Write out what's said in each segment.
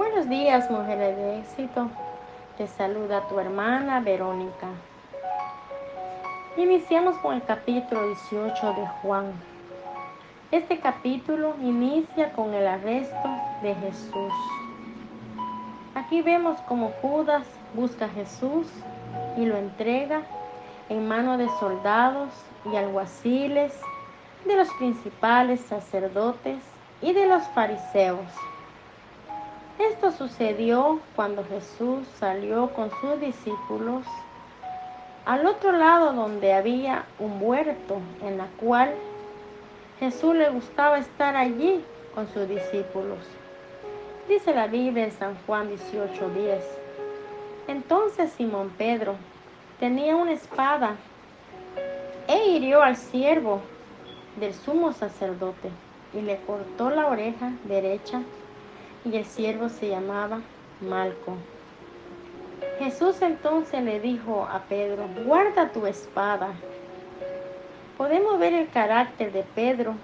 Buenos días, mujeres de éxito. Te saluda tu hermana Verónica. Iniciamos con el capítulo 18 de Juan. Este capítulo inicia con el arresto de Jesús. Aquí vemos cómo Judas busca a Jesús y lo entrega en manos de soldados y alguaciles, de los principales sacerdotes y de los fariseos. Esto sucedió cuando Jesús salió con sus discípulos al otro lado donde había un huerto en la cual Jesús le gustaba estar allí con sus discípulos. Dice la Biblia en San Juan 18:10. Entonces Simón Pedro tenía una espada e hirió al siervo del sumo sacerdote y le cortó la oreja derecha y el siervo se llamaba Malco. Jesús entonces le dijo a Pedro, guarda tu espada. Podemos ver el carácter de Pedro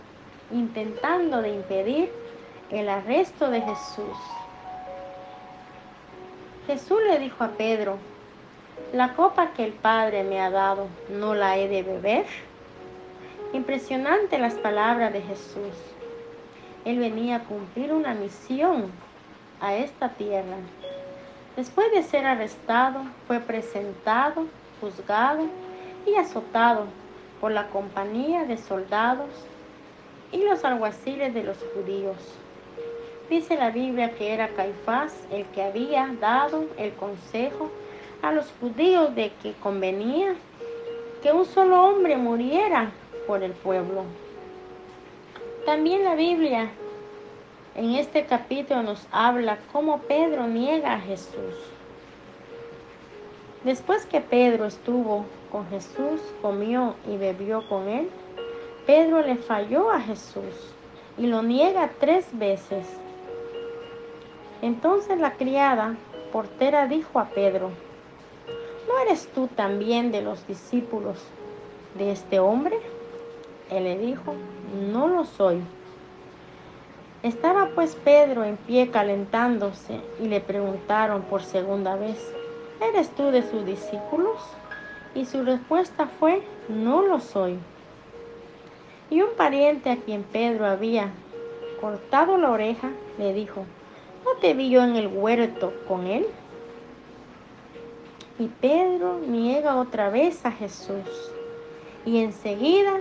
intentando de impedir el arresto de Jesús. Jesús le dijo a Pedro, la copa que el Padre me ha dado, ¿no la he de beber? Impresionante las palabras de Jesús. Él venía a cumplir una misión a esta tierra. Después de ser arrestado, fue presentado, juzgado y azotado por la compañía de soldados y los alguaciles de los judíos. Dice la Biblia que era Caifás el que había dado el consejo a los judíos de que convenía que un solo hombre muriera por el pueblo. También la Biblia en este capítulo nos habla cómo Pedro niega a Jesús. Después que Pedro estuvo con Jesús, comió y bebió con él, Pedro le falló a Jesús y lo niega tres veces. Entonces la criada portera dijo a Pedro, ¿no eres tú también de los discípulos de este hombre? Él le dijo, no lo soy. Estaba pues Pedro en pie calentándose y le preguntaron por segunda vez, ¿eres tú de sus discípulos? Y su respuesta fue, no lo soy. Y un pariente a quien Pedro había cortado la oreja le dijo, ¿no te vi yo en el huerto con él? Y Pedro niega otra vez a Jesús. Y enseguida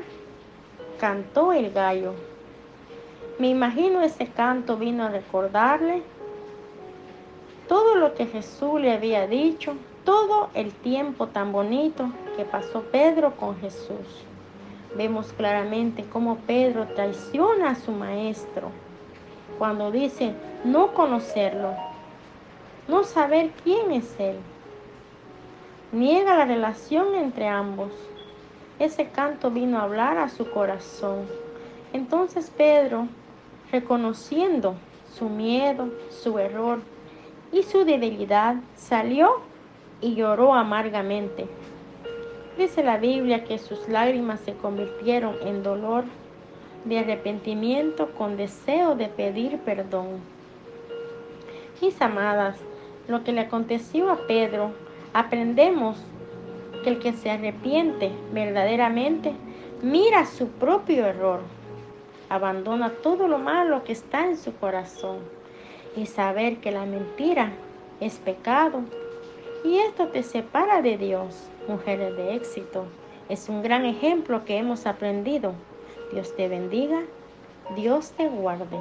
cantó el gallo. Me imagino ese canto vino a recordarle todo lo que Jesús le había dicho, todo el tiempo tan bonito que pasó Pedro con Jesús. Vemos claramente cómo Pedro traiciona a su maestro cuando dice no conocerlo, no saber quién es él. Niega la relación entre ambos. Ese canto vino a hablar a su corazón. Entonces Pedro reconociendo su miedo, su error y su debilidad, salió y lloró amargamente. Dice la Biblia que sus lágrimas se convirtieron en dolor de arrepentimiento con deseo de pedir perdón. Mis amadas, lo que le aconteció a Pedro, aprendemos el que se arrepiente verdaderamente mira su propio error abandona todo lo malo que está en su corazón y saber que la mentira es pecado. Y esto te separa de Dios, mujeres de éxito. Es un gran ejemplo que hemos aprendido. Dios te bendiga, Dios te guarde.